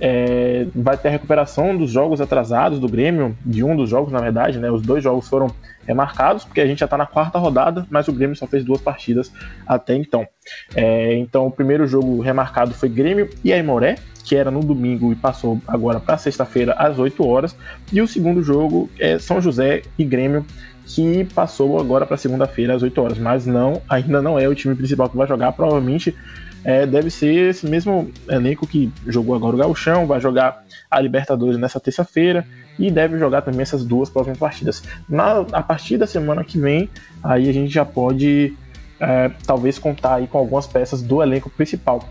é, vai ter a recuperação dos jogos atrasados do Grêmio, de um dos jogos, na verdade, né? Os dois jogos foram remarcados, porque a gente já está na quarta rodada, mas o Grêmio só fez duas partidas até então. É, então, o primeiro jogo remarcado foi Grêmio e Aimoré, que era no domingo e passou agora para sexta-feira às 8 horas. E o segundo jogo é São José e Grêmio, que passou agora para segunda-feira às 8 horas, mas não, ainda não é o time principal que vai jogar, provavelmente é, deve ser esse mesmo elenco que jogou agora o Gauchão, vai jogar a Libertadores nessa terça-feira e deve jogar também essas duas próximas partidas. Na, a partir da semana que vem, aí a gente já pode é, talvez contar aí com algumas peças do elenco principal.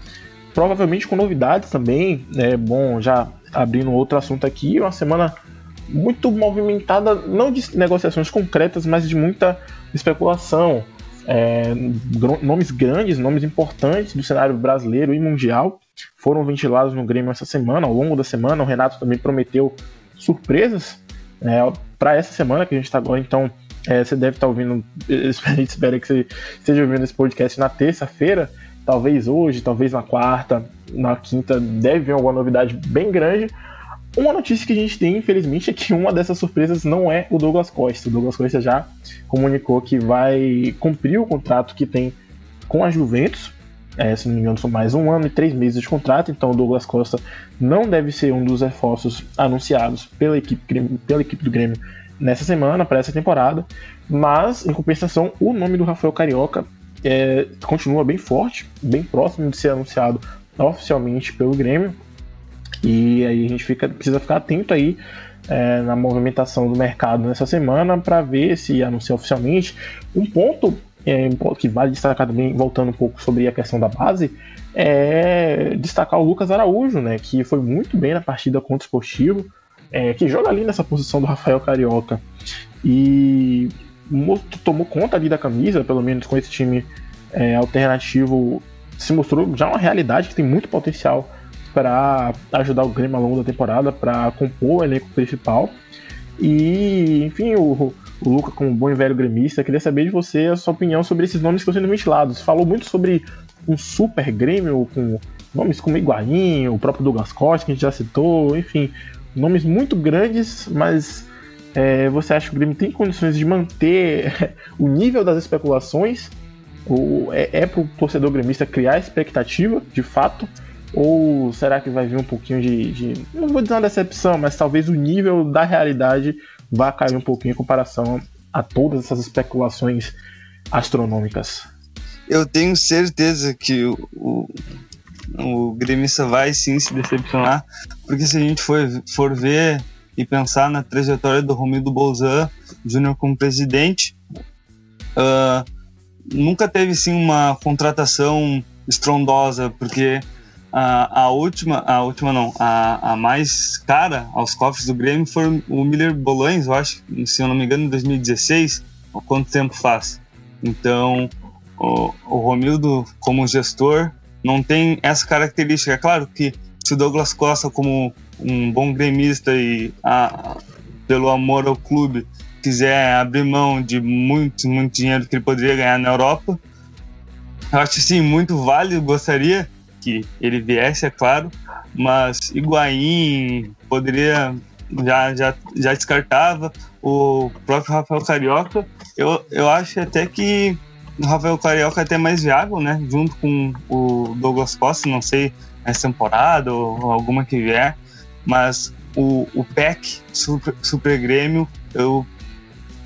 Provavelmente com novidades também, é bom já abrindo outro assunto aqui, uma semana muito movimentada, não de negociações concretas, mas de muita especulação é, nomes grandes, nomes importantes do cenário brasileiro e mundial foram ventilados no Grêmio essa semana, ao longo da semana. O Renato também prometeu surpresas é, para essa semana que a gente está agora. Então, é, você deve estar tá ouvindo, a gente espera que você esteja ouvindo esse podcast na terça-feira, talvez hoje, talvez na quarta, na quinta, deve vir alguma novidade bem grande. Uma notícia que a gente tem, infelizmente, é que uma dessas surpresas não é o Douglas Costa. O Douglas Costa já comunicou que vai cumprir o contrato que tem com a Juventus. É, se não me engano, são mais um ano e três meses de contrato. Então, o Douglas Costa não deve ser um dos reforços anunciados pela equipe, pela equipe do Grêmio nessa semana, para essa temporada. Mas, em compensação, o nome do Rafael Carioca é, continua bem forte, bem próximo de ser anunciado oficialmente pelo Grêmio. E aí a gente fica, precisa ficar atento aí é, na movimentação do mercado nessa semana para ver se anuncia oficialmente. Um ponto é, que vale destacar também, voltando um pouco sobre a questão da base, é destacar o Lucas Araújo, né, que foi muito bem na partida contra o Esportivo, é, que joga ali nessa posição do Rafael Carioca e tomou conta ali da camisa, pelo menos com esse time é, alternativo, se mostrou já uma realidade que tem muito potencial para ajudar o Grêmio ao longo da temporada, para compor o elenco principal. E, enfim, o, o Luca, como bom e velho gremista, queria saber de você a sua opinião sobre esses nomes que estão sendo ventilados. Falou muito sobre um super Grêmio com nomes como Higuaín, o próprio Douglas Costa, que a gente já citou, enfim, nomes muito grandes, mas é, você acha que o Grêmio tem condições de manter o nível das especulações? Ou é, é para o torcedor gremista criar expectativa, de fato? Ou será que vai vir um pouquinho de, de, Não vou dizer uma decepção, mas talvez o nível da realidade vá cair um pouquinho em comparação a todas essas especulações astronômicas. Eu tenho certeza que o, o, o gremista vai sim se decepcionar, porque se a gente for, for ver e pensar na trajetória do Romildo Bolzan Júnior como presidente, uh, nunca teve sim uma contratação estrondosa, porque a, a última, a última não, a, a mais cara aos cofres do Grêmio foi o Miller Bolães, eu acho, se eu não me engano, em 2016, quanto tempo faz. Então, o, o Romildo, como gestor, não tem essa característica. É claro que se o Douglas Costa, como um bom gremista e a, pelo amor ao clube, quiser abrir mão de muito, muito dinheiro que ele poderia ganhar na Europa, eu acho sim muito válido, gostaria que ele viesse, é claro, mas Higuaín poderia já, já, já descartava o próprio Rafael Carioca. Eu, eu acho até que o Rafael Carioca é até mais viável, né? Junto com o Douglas Costa, não sei essa temporada ou alguma que vier, mas o, o PEC Super, Super Grêmio eu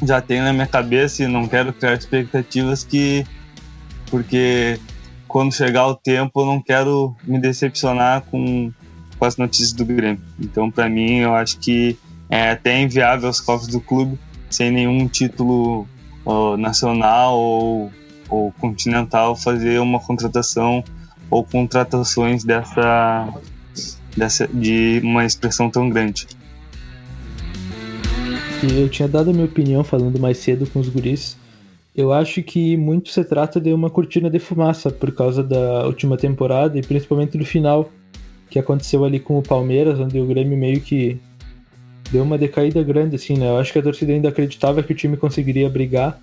já tenho na minha cabeça e não quero criar expectativas que porque quando chegar o tempo eu não quero me decepcionar com, com as notícias do Grêmio. Então para mim eu acho que é até inviável os cofres do clube sem nenhum título nacional ou ou continental fazer uma contratação ou contratações dessa, dessa de uma expressão tão grande. Eu tinha dado a minha opinião falando mais cedo com os guris. Eu acho que muito se trata de uma cortina de fumaça por causa da última temporada e principalmente do final que aconteceu ali com o Palmeiras, onde o Grêmio meio que deu uma decaída grande, assim, né? Eu acho que a torcida ainda acreditava que o time conseguiria brigar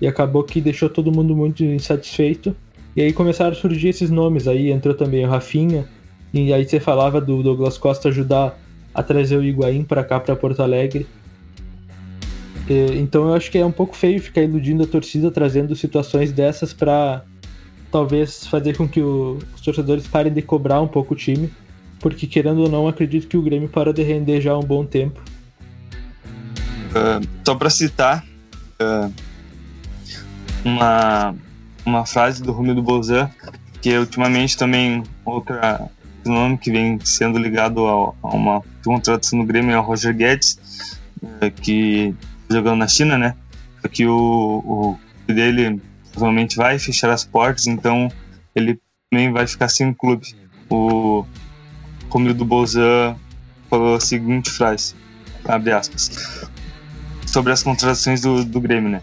e acabou que deixou todo mundo muito insatisfeito. E aí começaram a surgir esses nomes aí, entrou também o Rafinha, e aí você falava do Douglas Costa ajudar a trazer o Higuaín para cá, para Porto Alegre. E, então eu acho que é um pouco feio ficar iludindo a torcida, trazendo situações dessas para talvez fazer com que o, os torcedores parem de cobrar um pouco o time, porque querendo ou não, acredito que o Grêmio para de render já há um bom tempo. Uh, só para citar, uh, uma, uma frase do Romildo Bolzan, que ultimamente também outra nome que vem sendo ligado a, a uma contratação no Grêmio é o Roger Guedes, é, que jogando na China, né? Que o, o dele provavelmente vai fechar as portas, então ele também vai ficar sem clube. O Romildo Bolzan falou a seguinte frase, abre aspas, sobre as contratações do, do Grêmio, né?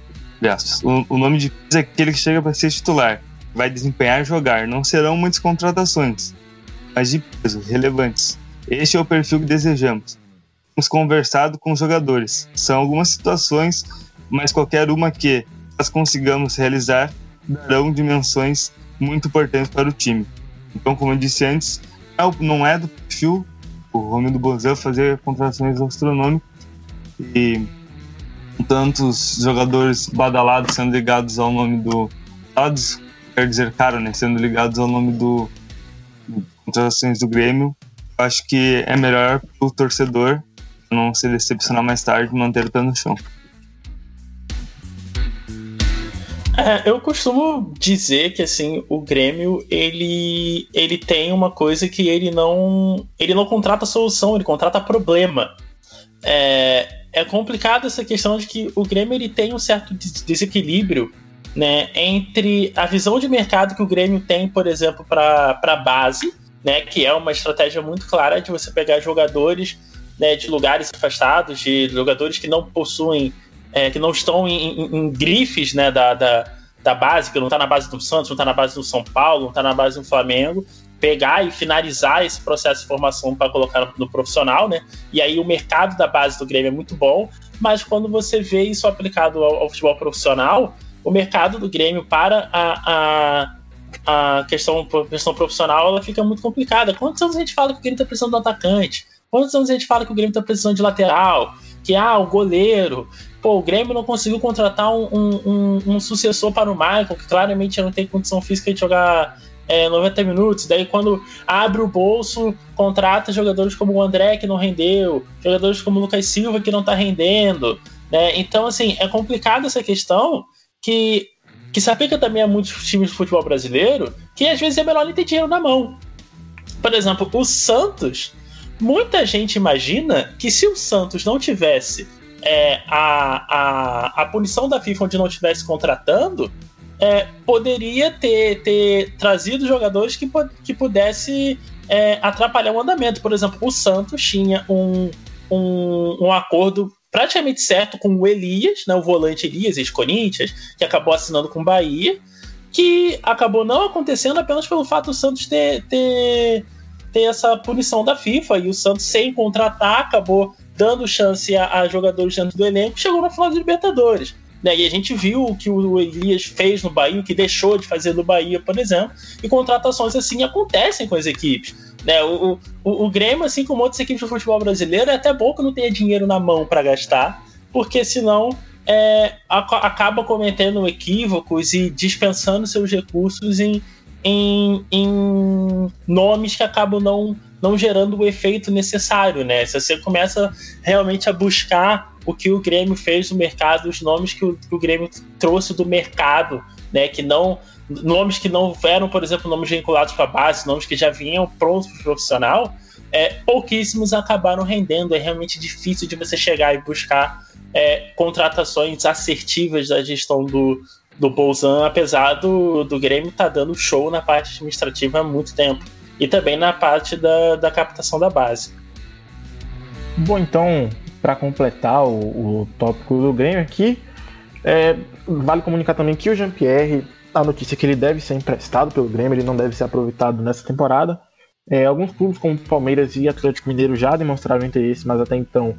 O, o nome de é aquele que chega para ser titular, vai desempenhar e jogar. Não serão muitas contratações, mas de peso, relevantes. Este é o perfil que desejamos. Conversado com os jogadores. São algumas situações, mas qualquer uma que nós consigamos realizar darão dimensões muito importantes para o time. Então, como eu disse antes, não é do perfil o Romildo Bonzão fazer contratações astronômicas e tantos jogadores badalados sendo ligados ao nome do. Badalados, quer dizer, cara, né? Sendo ligados ao nome do. Contratações do Grêmio. Acho que é melhor o torcedor não se decepcionar mais tarde e manter o pé no chão. É, eu costumo dizer que assim o Grêmio ele ele tem uma coisa que ele não ele não contrata solução ele contrata problema é, é complicado essa questão de que o Grêmio ele tem um certo desequilíbrio né, entre a visão de mercado que o Grêmio tem, por exemplo, para a base, né, que é uma estratégia muito clara de você pegar jogadores né, de lugares afastados, de jogadores que não possuem, é, que não estão em, em, em grifes né, da, da, da, base, que não está na base do Santos, não está na base do São Paulo, não está na base do Flamengo, pegar e finalizar esse processo de formação para colocar no profissional, né? E aí o mercado da base do Grêmio é muito bom, mas quando você vê isso aplicado ao, ao futebol profissional, o mercado do Grêmio para a, a, a questão, questão profissional ela fica muito complicada. Quantos anos a gente fala que o Grêmio está precisando do atacante? Quantos anos a gente fala que o Grêmio está precisando de lateral? Que ah, o goleiro. Pô, o Grêmio não conseguiu contratar um, um, um, sucessor para o Michael, que claramente não tem condição física de jogar é, 90 minutos. Daí, quando abre o bolso, contrata jogadores como o André, que não rendeu, jogadores como o Lucas Silva, que não tá rendendo. Né? Então, assim, é complicado essa questão que, que se aplica também a muitos times de futebol brasileiro, que às vezes é melhor nem ter dinheiro na mão. Por exemplo, o Santos, muita gente imagina que se o Santos não tivesse é, a, a, a punição da FIFA onde não estivesse contratando, é, poderia ter, ter trazido jogadores que, que pudesse é, atrapalhar o andamento. Por exemplo, o Santos tinha um, um, um acordo praticamente certo com o Elias, né, o volante Elias, ex-Corinthians, que acabou assinando com o Bahia, que acabou não acontecendo apenas pelo fato do Santos ter, ter, ter essa punição da FIFA e o Santos sem contratar acabou dando chance a, a jogadores dentro do elenco, chegou na final da Libertadores. Né? E a gente viu o que o Elias fez no Bahia, o que deixou de fazer no Bahia, por exemplo, e contratações assim acontecem com as equipes. Né? O, o, o Grêmio, assim como outras equipes do futebol brasileiro, é até bom que não tenha dinheiro na mão para gastar, porque senão é, acaba cometendo equívocos e dispensando seus recursos em, em, em nomes que acabam não, não gerando o efeito necessário, né? Se você começa realmente a buscar o que o Grêmio fez no mercado, os nomes que o, que o Grêmio trouxe do mercado, né? Que não nomes que não eram, por exemplo, nomes vinculados para a base, nomes que já vinham prontos para o profissional, é, pouquíssimos acabaram rendendo. É realmente difícil de você chegar e buscar é, contratações assertivas da gestão do, do Bolzan, apesar do, do Grêmio estar tá dando show na parte administrativa há muito tempo. E também na parte da, da captação da base. Bom, então, para completar o, o tópico do Grêmio aqui, é, vale comunicar também que o Jean-Pierre, a notícia é que ele deve ser emprestado pelo Grêmio, ele não deve ser aproveitado nessa temporada. É, alguns clubes como Palmeiras e Atlético Mineiro já demonstraram interesse, mas até então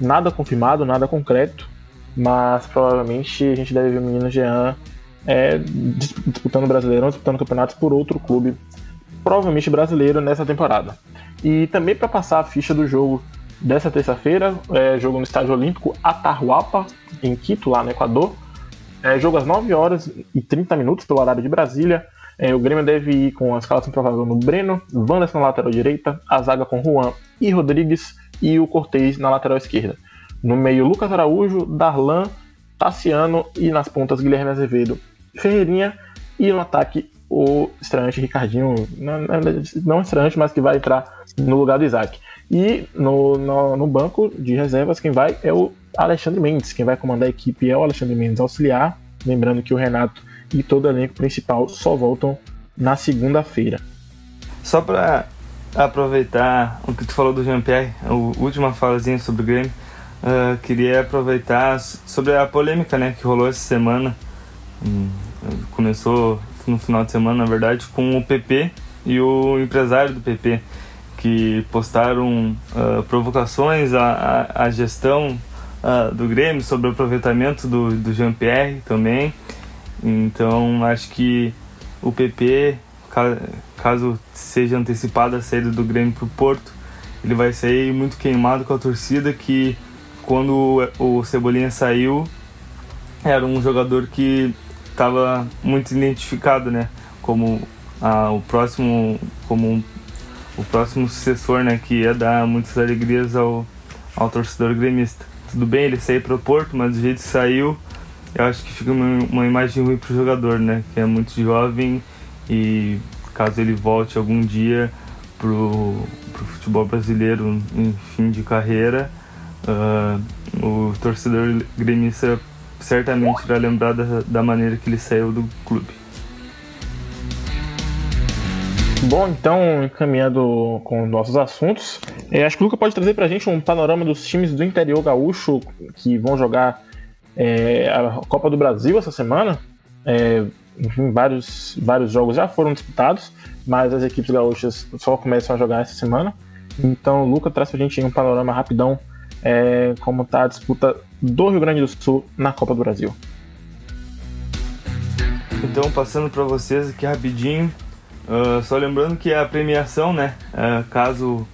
nada confirmado, nada concreto. Mas provavelmente a gente deve ver o menino Jean é, disputando o Brasileirão, disputando campeonatos por outro clube, provavelmente brasileiro, nessa temporada. E também para passar a ficha do jogo dessa terça-feira, é, jogo no Estádio Olímpico Atahualpa, em Quito, lá no Equador. É, jogo às 9 horas e 30 minutos pelo horário de Brasília. É, o Grêmio deve ir com a escalação provável no Breno, Wanderson na lateral direita, a zaga com Juan e Rodrigues e o Cortez na lateral esquerda. No meio, Lucas Araújo, Darlan, Tassiano e nas pontas, Guilherme Azevedo, Ferreirinha e no ataque, o estreante Ricardinho, não, estreante, mas que vai entrar no lugar do Isaac. E no, no, no, banco de reservas, quem vai é o Alexandre Mendes. Quem vai comandar a equipe é o Alexandre Mendes auxiliar. Lembrando que o Renato e todo o elenco principal só voltam na segunda-feira. Só para aproveitar o que tu falou do Jean-Pierre, a última falazinha sobre o Grêmio, uh, queria aproveitar sobre a polêmica né, que rolou essa semana. Hum, começou no final de semana, na verdade, com o PP e o empresário do PP que postaram uh, provocações à, à, à gestão uh, do Grêmio sobre o aproveitamento do, do Jean-Pierre também. Então acho que o PP, caso seja antecipada a saída do Grêmio para o Porto, ele vai sair muito queimado com a torcida que quando o Cebolinha saiu era um jogador que estava muito identificado, né, como ah, o próximo como um o próximo sucessor, né, que ia dar muitas alegrias ao, ao torcedor gremista. Tudo bem ele sair para o Porto, mas do jeito que saiu, eu acho que fica uma, uma imagem ruim para o jogador, né, que é muito jovem e caso ele volte algum dia pro, pro futebol brasileiro em fim de carreira, uh, o torcedor gremista certamente irá lembrar da, da maneira que ele saiu do clube. Bom, então, encaminhando com nossos assuntos, é, acho que o Luca pode trazer para a gente um panorama dos times do interior gaúcho que vão jogar é, a Copa do Brasil essa semana. É, enfim, vários, vários jogos já foram disputados, mas as equipes gaúchas só começam a jogar essa semana. Então, o Luca traz para a gente um panorama rapidão é, como está a disputa do Rio Grande do Sul na Copa do Brasil. Então, passando para vocês aqui rapidinho, Uh, só lembrando que a premiação, né, uh, caso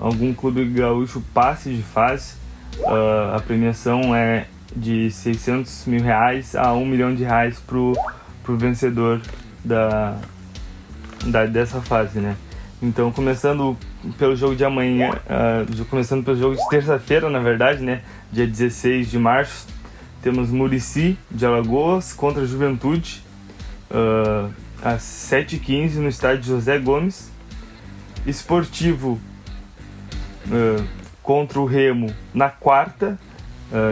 algum clube gaúcho passe de fase, uh, a premiação é de 600 mil reais a 1 milhão de reais pro, pro vencedor da, da, dessa fase, né? Então, começando pelo jogo de amanhã, uh, começando pelo jogo de terça-feira, na verdade, né? Dia 16 de março, temos Murici de Alagoas contra a Juventude, uh, às 7h15 no estádio José Gomes. Esportivo uh, contra o Remo na quarta,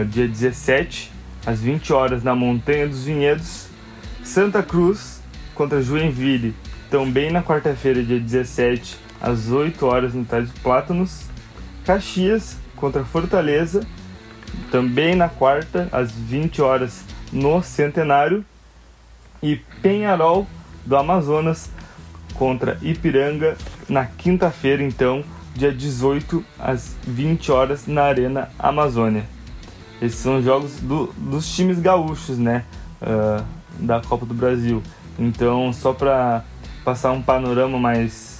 dia 17, às 20 horas na Montanha dos Vinhedos. Santa Cruz contra Joinville também na quarta-feira, dia 17, às 8 horas no Estádio Plátanos. Caxias contra Fortaleza, também na quarta, às 20 horas no Centenário. E Penharol do Amazonas contra Ipiranga na quinta-feira, então, dia 18 às 20 horas na Arena Amazônia. Esses são jogos do, dos times gaúchos, né? Uh, da Copa do Brasil. Então, só para passar um panorama mais,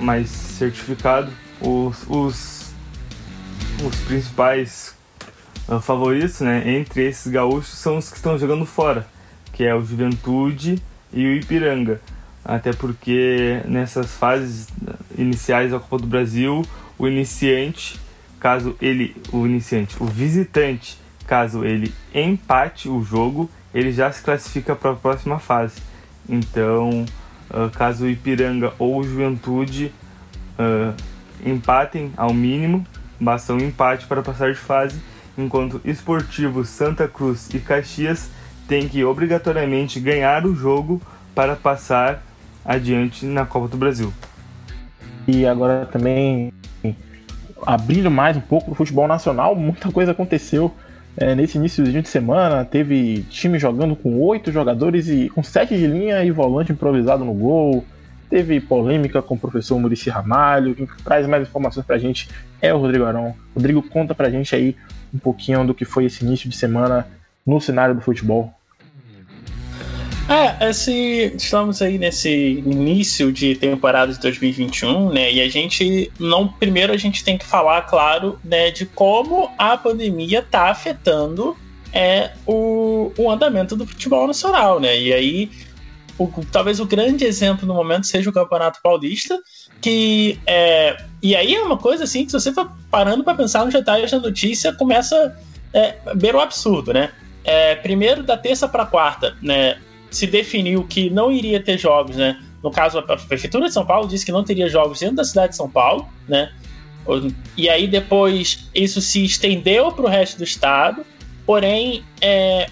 mais certificado, os, os, os principais uh, favoritos né, entre esses gaúchos são os que estão jogando fora, que é o Juventude e o Ipiranga. Até porque nessas fases iniciais da Copa do Brasil, o iniciante, caso ele, o iniciante, o visitante, caso ele empate o jogo, ele já se classifica para a próxima fase. Então, uh, caso o Ipiranga ou o Juventude uh, empatem ao mínimo, basta um empate para passar de fase, enquanto Esportivo, Santa Cruz e Caxias têm que obrigatoriamente ganhar o jogo para passar adiante na Copa do Brasil. E agora também abrindo mais um pouco do futebol nacional, muita coisa aconteceu é, nesse início de semana teve time jogando com oito jogadores e com sete de linha e volante improvisado no gol. Teve polêmica com o professor Murici Ramalho. Quem traz mais informações pra gente é o Rodrigo Arão. Rodrigo, conta pra gente aí um pouquinho do que foi esse início de semana no cenário do futebol. É, esse, estamos aí nesse início de temporada de 2021, né? E a gente não, primeiro a gente tem que falar, claro, né, de como a pandemia tá afetando é o, o andamento do futebol nacional, né? E aí o, talvez o grande exemplo no momento seja o Campeonato Paulista, que é, e aí é uma coisa assim que se você for parando para pensar nos detalhes da notícia, começa é, beira o absurdo, né? É, primeiro da terça para quarta, né? Se definiu que não iria ter jogos, né? No caso, a Prefeitura de São Paulo disse que não teria jogos dentro da cidade de São Paulo, né? E aí depois isso se estendeu para o resto do estado, porém é,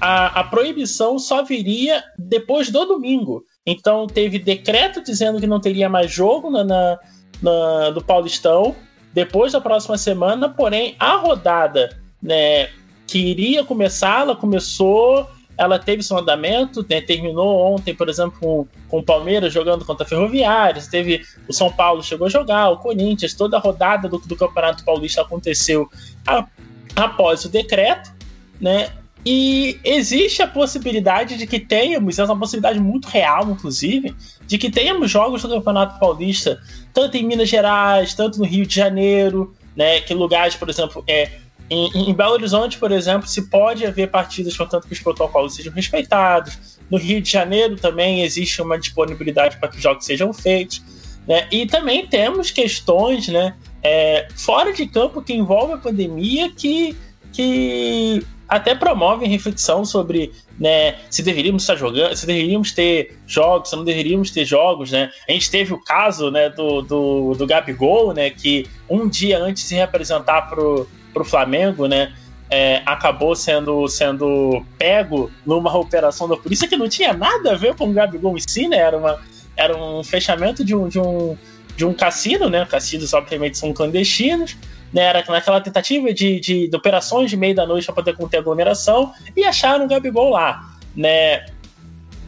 a, a proibição só viria depois do domingo. Então teve decreto dizendo que não teria mais jogo na, na, na do Paulistão depois da próxima semana, porém a rodada né, que iria começar, ela começou ela teve seu andamento, né, terminou ontem, por exemplo, com, o Palmeiras jogando contra a Ferroviária, teve o São Paulo chegou a jogar, o Corinthians, toda a rodada do, do Campeonato Paulista aconteceu a, após o decreto, né? E existe a possibilidade de que tenhamos, é uma possibilidade muito real, inclusive, de que tenhamos jogos do Campeonato Paulista, tanto em Minas Gerais, tanto no Rio de Janeiro, né? Que lugares, por exemplo, é, em, em, Belo Horizonte, por exemplo, se pode haver partidas contanto que os protocolos sejam respeitados. No Rio de Janeiro também existe uma disponibilidade para que os jogos sejam feitos. Né? E também temos questões né, é, fora de campo que envolvem a pandemia que, que até promovem reflexão sobre né, se deveríamos estar jogando, se deveríamos ter jogos, se não deveríamos ter jogos, né? A gente teve o caso né, do, do, do Gabigol, né, que um dia antes de se representar pro para o Flamengo, né? É, acabou sendo, sendo pego numa operação da polícia que não tinha nada a ver com o Gabigol em si, né? Era, uma, era um fechamento de um, de um, de um cassino, né? Cassinos, obviamente, são clandestinos. Né? Era naquela tentativa de, de, de operações de meio da noite para poder conter aglomeração e acharam o Gabigol lá, né?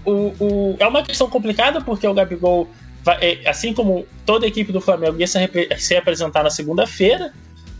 O, o, é uma questão complicada porque o Gabigol, vai, é, assim como toda a equipe do Flamengo, ia se, se apresentar na segunda-feira,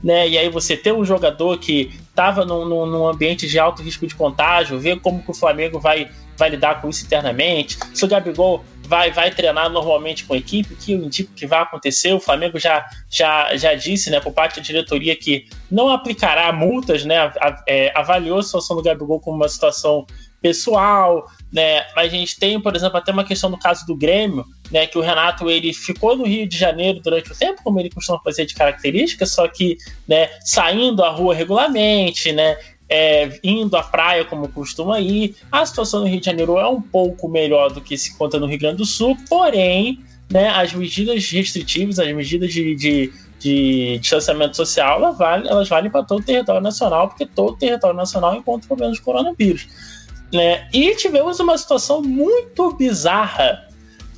né? E aí você ter um jogador que estava num, num, ambiente de alto risco de contágio, ver como que o Flamengo vai, vai lidar com isso internamente. Se o Gabigol vai, vai treinar normalmente com a equipe, que eu indico que vai acontecer. O Flamengo já, já, já disse, né, por parte da diretoria, que não aplicará multas, né? É, avaliou a situação do Gabigol como uma situação pessoal, né? A gente tem, por exemplo, até uma questão do caso do Grêmio, né? Que o Renato ele ficou no Rio de Janeiro durante o tempo, como ele costuma fazer de característica, só que, né? Saindo à rua regularmente, né? É, indo à praia como costuma ir. A situação no Rio de Janeiro é um pouco melhor do que se conta no Rio Grande do Sul, porém, né, as medidas restritivas, as medidas de, de, de distanciamento social, elas valem, elas valem para todo o território nacional, porque todo o território nacional encontra problemas de coronavírus. Né? E tivemos uma situação muito bizarra,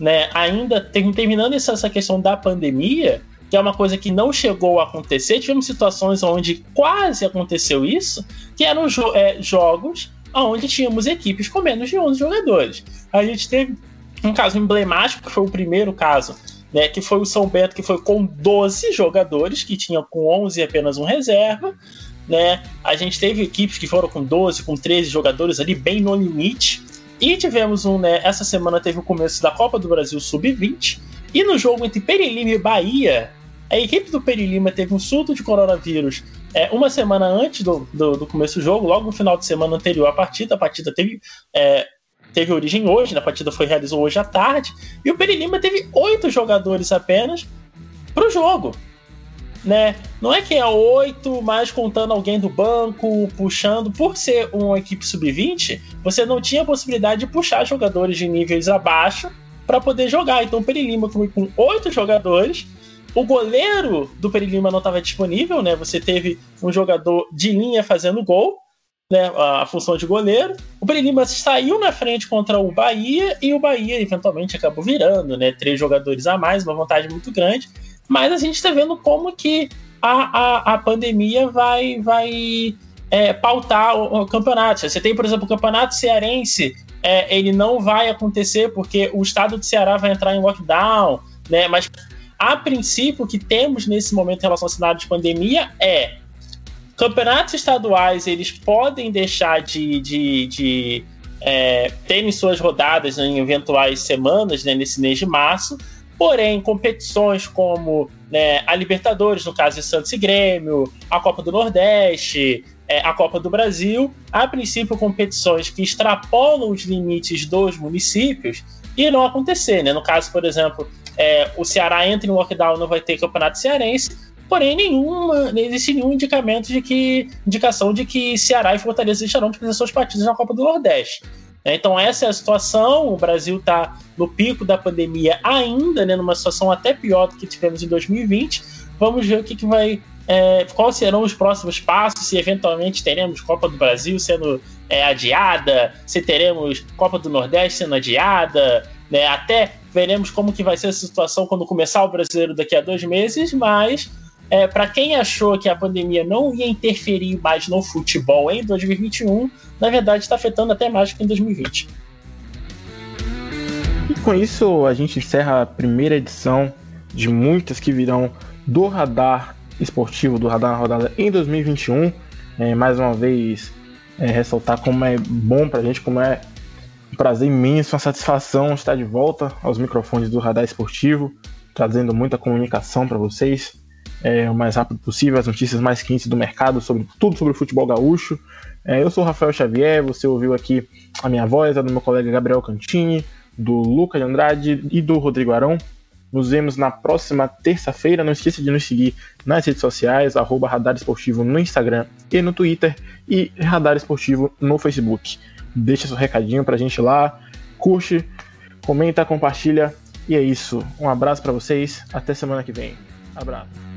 né? ainda terminando essa questão da pandemia, que é uma coisa que não chegou a acontecer. Tivemos situações onde quase aconteceu isso, que eram jo é, jogos onde tínhamos equipes com menos de 11 jogadores. A gente teve um caso emblemático, que foi o primeiro caso, né, que foi o São Bento, que foi com 12 jogadores, que tinha com 11 apenas um reserva né? A gente teve equipes que foram com 12, com 13 jogadores ali, bem no limite. E tivemos um, né? Essa semana teve o começo da Copa do Brasil Sub-20. E no jogo entre Perilima e Bahia, a equipe do Perilima teve um surto de coronavírus é, uma semana antes do, do, do, começo do jogo, logo no final de semana anterior à partida. A partida teve, é, teve origem hoje, né? a partida foi realizada hoje à tarde. E o Perilima teve oito jogadores apenas para o jogo né? Não é que é oito, mas contando alguém do banco, puxando. Por ser uma equipe sub-20, você não tinha possibilidade de puxar jogadores de níveis abaixo para poder jogar. Então o Perilima foi com oito jogadores. O goleiro do Perilima não estava disponível, né? Você teve um jogador de linha fazendo gol, né? A função de goleiro. O Perilima saiu na frente contra o Bahia e o Bahia eventualmente acabou virando, né? Três jogadores a mais, uma vantagem muito grande mas a gente está vendo como que a, a, a pandemia vai, vai é, pautar o, o, campeonato. Você tem, por exemplo, o campeonato cearense, é, ele não vai acontecer porque o estado de Ceará vai entrar em lockdown, né? Mas a princípio o que temos nesse momento em relação ao cenário de pandemia é campeonatos estaduais eles podem deixar de, de, de é, terem suas rodadas em eventuais semanas né, nesse mês de março, Porém, competições como né, a Libertadores, no caso de Santos e Grêmio, a Copa do Nordeste, é, a Copa do Brasil, a princípio competições que extrapolam os limites dos municípios irão acontecer. Né? No caso, por exemplo, é, o Ceará entra em lockdown não vai ter campeonato cearense, porém nenhuma, não existe nenhum indicamento de que indicação de que Ceará e Fortaleza deixarão de fazer suas partidas na Copa do Nordeste. Né? Então, essa é a situação. O Brasil está no pico da pandemia ainda, né, numa situação até pior do que tivemos em 2020. Vamos ver o que, que vai. É, quais serão os próximos passos, se eventualmente teremos Copa do Brasil sendo é, adiada, se teremos Copa do Nordeste sendo adiada, né? até veremos como que vai ser essa situação quando começar o brasileiro daqui a dois meses, mas é, para quem achou que a pandemia não ia interferir mais no futebol em 2021, na verdade está afetando até mais que em 2020. E com isso a gente encerra a primeira edição de muitas que virão do Radar Esportivo, do Radar na Rodada em 2021. É, mais uma vez, é, ressaltar como é bom para a gente, como é um prazer imenso, uma satisfação estar de volta aos microfones do Radar Esportivo, trazendo muita comunicação para vocês é, o mais rápido possível, as notícias mais quentes do mercado, sobre tudo sobre o futebol gaúcho. É, eu sou o Rafael Xavier, você ouviu aqui a minha voz, a do meu colega Gabriel Cantini, do Luca de Andrade e do Rodrigo Arão. Nos vemos na próxima terça-feira. Não esqueça de nos seguir nas redes sociais, arroba Radar Esportivo no Instagram e no Twitter e Radar Esportivo no Facebook. Deixa seu recadinho pra gente lá, curte, comenta, compartilha. E é isso. Um abraço para vocês. Até semana que vem. Abraço.